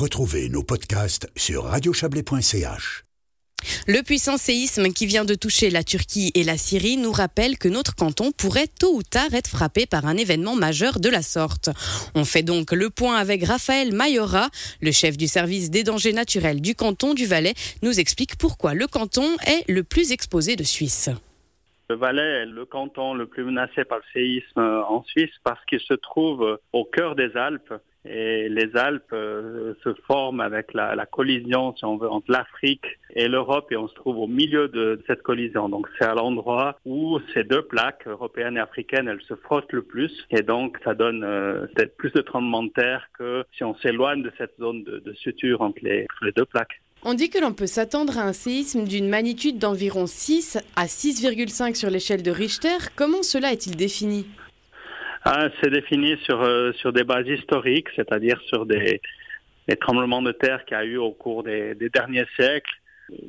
Retrouvez nos podcasts sur radiochablais.ch. Le puissant séisme qui vient de toucher la Turquie et la Syrie nous rappelle que notre canton pourrait tôt ou tard être frappé par un événement majeur de la sorte. On fait donc le point avec Raphaël Mayora, le chef du service des dangers naturels du canton du Valais, nous explique pourquoi le canton est le plus exposé de Suisse. Le Valais est le canton le plus menacé par le séisme en Suisse parce qu'il se trouve au cœur des Alpes et les Alpes euh, se forment avec la, collision, si on veut, entre l'Afrique et l'Europe et on se trouve au milieu de, cette collision. Donc c'est à l'endroit où ces deux plaques, européennes et africaines, elles se frottent le plus et donc ça donne euh, plus de tremblements de terre que si on s'éloigne de cette zone de, suture entre les, les deux plaques. On dit que l'on peut s'attendre à un séisme d'une magnitude d'environ 6 à 6,5 sur l'échelle de Richter. Comment cela est-il défini? Ah, c'est défini sur, euh, sur des bases historiques, c'est-à-dire sur des, tremblements de terre qu'il y a eu au cours des, derniers siècles.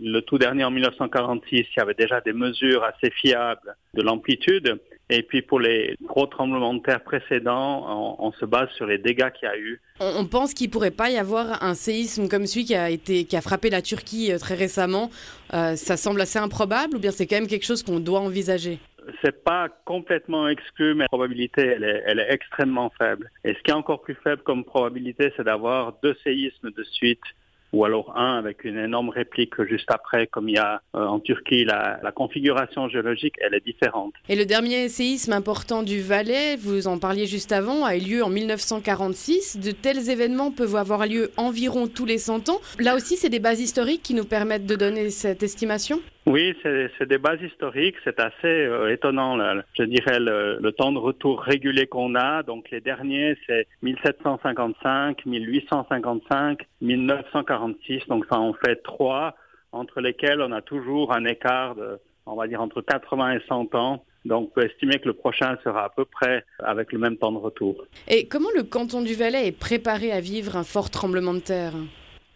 Le tout dernier en 1946, il y avait déjà des mesures assez fiables de l'amplitude. Et puis pour les gros tremblements de terre précédents, on, se base sur les dégâts qu'il y a eu. On, pense qu'il pourrait pas y avoir un séisme comme celui qui a été qui a frappé la Turquie euh, très récemment. Euh, ça semble assez improbable ou bien c'est quand même quelque chose qu'on doit envisager? C'est pas complètement exclu, mais la probabilité, elle est, extrêmement faible. Et ce qui est encore plus faible comme probabilité, c'est d'avoir deux séismes de suite ou alors un avec une énorme réplique juste après, comme il y a euh, en Turquie, la, la, configuration géologique, elle est différente. Et le dernier séisme important du Valais, vous en parliez juste avant, a eu lieu en 1946. De tels événements peuvent avoir lieu environ tous les 100 ans. Là aussi, c'est des bases historiques qui nous permettent de donner cette estimation? Oui, c'est des bases historiques, c'est assez euh, étonnant. Là. Je dirais le, temps de retour régulier qu'on a. Donc les derniers, c'est 1755, 1855, 1946. Donc ça en fait trois, entre lesquels on a toujours un écart de, on va dire, entre 80 et 100 ans. Donc, on peut estimer que le prochain sera à peu près avec le même temps de retour. Et comment le canton du Valais est préparé à vivre un fort tremblement de terre?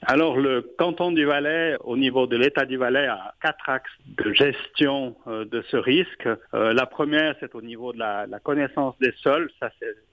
Alors, le canton du Valais, au niveau de l'État du Valais, a quatre axes de gestion euh, de ce risque. Euh, la première, c'est au niveau de la, connaissance des sols.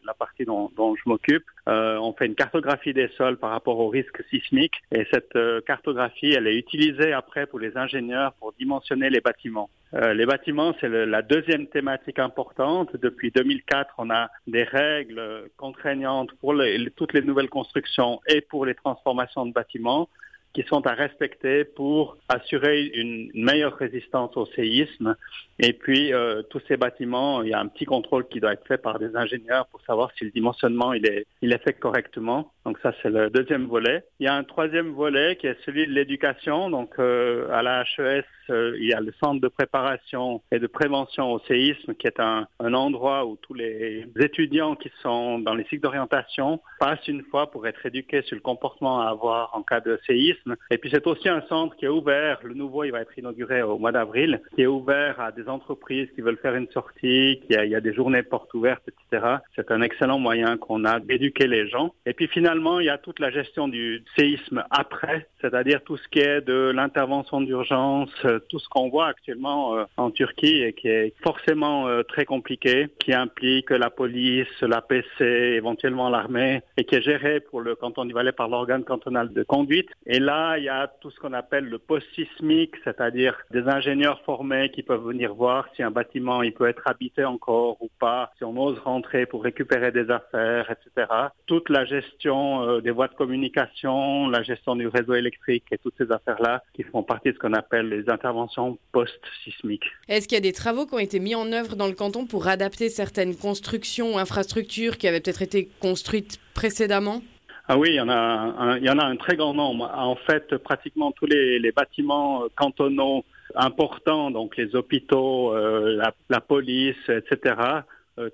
La partie dont, je m'occupe. Euh, on fait une cartographie des sols par rapport au risque sismique. Et cette cartographie, elle est utilisée après pour les ingénieurs pour dimensionner les bâtiments. les bâtiments, c'est la deuxième thématique importante. Depuis 2004, on a des règles contraignantes pour toutes les nouvelles constructions et pour les transformations de bâtiments qui sont à respecter pour assurer une meilleure résistance au séisme. Et puis, euh, tous ces bâtiments, il y a un petit contrôle qui doit être fait par des ingénieurs pour savoir si le dimensionnement il est, il est fait correctement. Donc ça, c'est le deuxième volet. Il y a un troisième volet qui est celui de l'éducation. Donc euh, à la HES, euh, il y a le centre de préparation et de prévention au séisme, qui est un, un endroit où tous les étudiants qui sont dans les cycles d'orientation passent une fois pour être éduqués sur le comportement à avoir en cas de séisme. Et puis c'est aussi un centre qui est ouvert. Le nouveau, il va être inauguré au mois d'avril, qui est ouvert à des entreprises qui veulent faire une sortie, qui a, il y a des journées portes ouvertes, etc. C'est un excellent moyen qu'on a d'éduquer les gens. Et puis finalement il y a toute la gestion du séisme après, c'est-à-dire tout ce qui est de l'intervention d'urgence, euh, tout ce qu'on voit actuellement euh, en Turquie et qui est forcément euh, très compliqué, qui implique la police, la PC, éventuellement l'armée, et qui est géré pour le canton du Valais par l'organe cantonal de conduite. Et là, il y a tout ce qu'on appelle le post-sismique, c'est-à-dire des ingénieurs formés qui peuvent venir voir si un bâtiment il peut être habité encore ou pas, si on ose rentrer pour récupérer des affaires, etc. Toute la gestion euh, des voies de communication, la gestion du réseau électrique et toutes ces affaires-là qui font partie de ce qu'on appelle les interventions post-sismiques. Est-ce qu'il y a des travaux qui ont été mis en œuvre dans le canton pour adapter certaines constructions ou infrastructures qui avaient peut-être été construites précédemment? Ah oui, il y en a un, il y en a un très grand nombre. En fait, pratiquement tous les, bâtiments cantonaux importants, donc les hôpitaux, euh, la, la, police, etc., euh,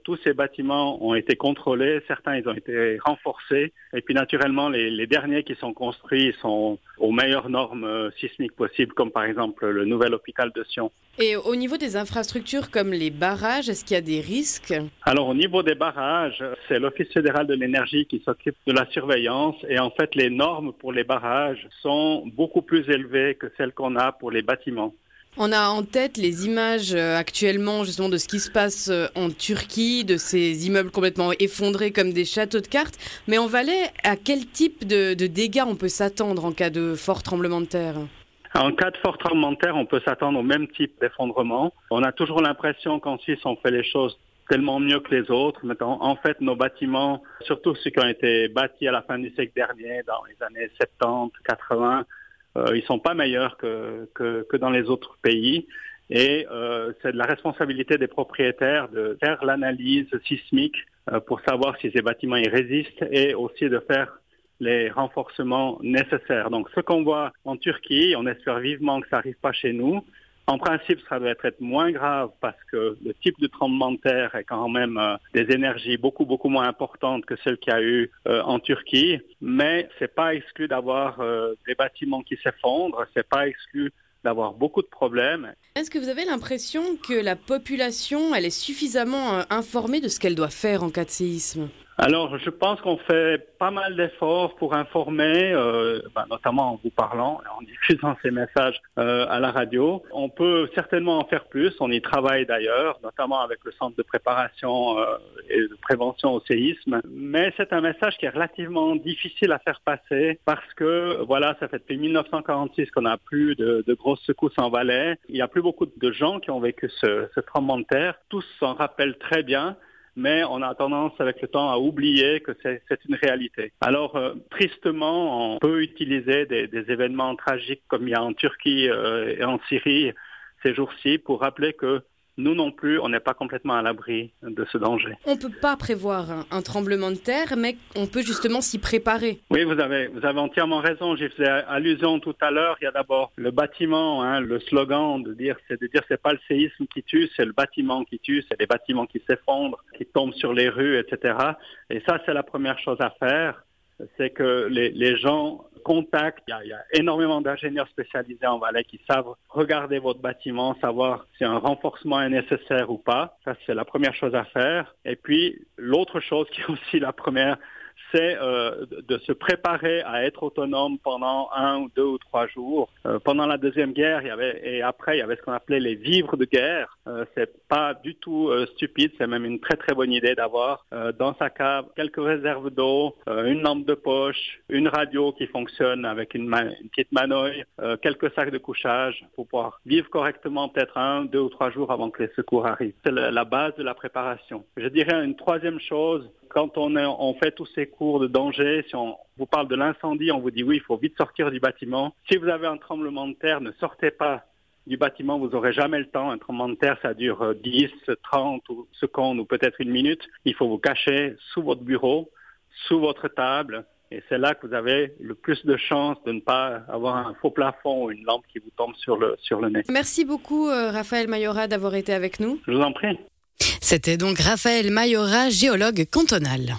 tous ces bâtiments ont été contrôlés, certains ils ont été renforcés, et puis naturellement les, derniers qui sont construits sont aux meilleures normes euh, sismiques possibles, comme par exemple le nouvel hôpital de Sion. Et au niveau des infrastructures comme les barrages, est-ce qu'il y a des risques? Alors au niveau des barrages, c'est l'Office fédéral de l'énergie qui s'occupe de la surveillance, et en fait les normes pour les barrages sont beaucoup plus élevées que celles qu'on a pour les bâtiments. On a en tête les images euh, actuellement justement de ce qui se passe euh, en Turquie, de ces immeubles complètement effondrés comme des châteaux de cartes. Mais en Valais, à quel type de, dégâts on peut s'attendre en cas de fort tremblement de terre? En cas de fort tremblement de terre, on peut s'attendre au même type d'effondrement. On a toujours l'impression qu'en Suisse, on fait les choses tellement mieux que les autres. Maintenant, en fait, nos bâtiments, surtout ceux qui ont été bâtis à la fin du siècle dernier, dans les années 70, 80, euh, ils sont pas meilleurs que, que, que, dans les autres pays. Et euh, c'est de la responsabilité des propriétaires de faire l'analyse sismique euh, pour savoir si ces bâtiments y résistent et aussi de faire les renforcements nécessaires. Donc ce qu'on voit en Turquie, on espère vivement que ça n'arrive pas chez nous. En principe, ça doit être moins grave parce que le type de tremblement de terre est quand même euh, des énergies beaucoup beaucoup moins importantes que celles qu'il y a eu euh, en Turquie. Mais c'est pas exclu d'avoir euh, des bâtiments qui s'effondrent. C'est pas exclu d'avoir beaucoup de problèmes. Est-ce que vous avez l'impression que la population elle est suffisamment informée de ce qu'elle doit faire en cas de séisme? Alors, je pense qu'on fait pas mal d'efforts pour informer, euh, bah, notamment en vous parlant, en diffusant ces messages euh, à la radio. On peut certainement en faire plus. On y travaille d'ailleurs, notamment avec le Centre de préparation euh, et de prévention au séisme. Mais c'est un message qui est relativement difficile à faire passer parce que, voilà, ça fait depuis 1946 qu'on n'a plus de, de, grosses secousses en Valais. Il n'y a plus beaucoup de gens qui ont vécu ce, ce tremblement de terre. Tous s'en rappellent très bien mais on a tendance avec le temps à oublier que c'est une réalité. Alors, euh, tristement, on peut utiliser des, événements tragiques comme il y a en Turquie euh, et en Syrie ces jours-ci pour rappeler que nous non plus, on n'est pas complètement à l'abri de ce danger. On ne peut pas prévoir un, tremblement de terre, mais on peut justement s'y préparer. Oui, vous avez, vous avez entièrement raison. J'y faisais allusion tout à l'heure. Il y a d'abord le bâtiment, hein, le slogan de dire, c'est de dire, c'est pas le séisme qui tue, c'est le bâtiment qui tue, c'est les bâtiments qui s'effondrent, qui tombent sur les rues, etc. Et ça, c'est la première chose à faire c'est que les, gens contactent. Il y a, il y a énormément d'ingénieurs spécialisés en Valais qui savent regarder votre bâtiment, savoir si un renforcement est nécessaire ou pas. Ça, c'est la première chose à faire. Et puis, l'autre chose qui est aussi la première, c'est euh, de se préparer à être autonome pendant un ou deux ou trois jours. Euh, pendant la deuxième guerre, il y avait et après il y avait ce qu'on appelait les vivres de guerre. Euh, c'est pas du tout euh, stupide, c'est même une très très bonne idée d'avoir euh, dans sa cave quelques réserves d'eau, une lampe de poche, une radio qui fonctionne avec une, une petite manouille, quelques sacs de couchage pour pouvoir vivre correctement peut-être un, deux ou trois jours avant que les secours arrivent. C'est la base de la préparation. Je dirais une troisième chose, quand on, est, on fait tous ces cours de danger, si on vous parle de l'incendie, on vous dit oui, il faut vite sortir du bâtiment. Si vous avez un tremblement de terre, ne sortez pas du bâtiment, vous n'aurez jamais le temps. Un tremblement de terre, ça dure 10, 30 secondes ou peut-être une minute. Il faut vous cacher sous votre bureau, sous votre table. Et c'est là que vous avez le plus de chances de ne pas avoir un faux plafond ou une lampe qui vous tombe sur le, sur le nez. Merci beaucoup, euh, Raphaël Mayora, d'avoir été avec nous. Je vous en prie. C'était donc Raphaël Mayora, géologue cantonal.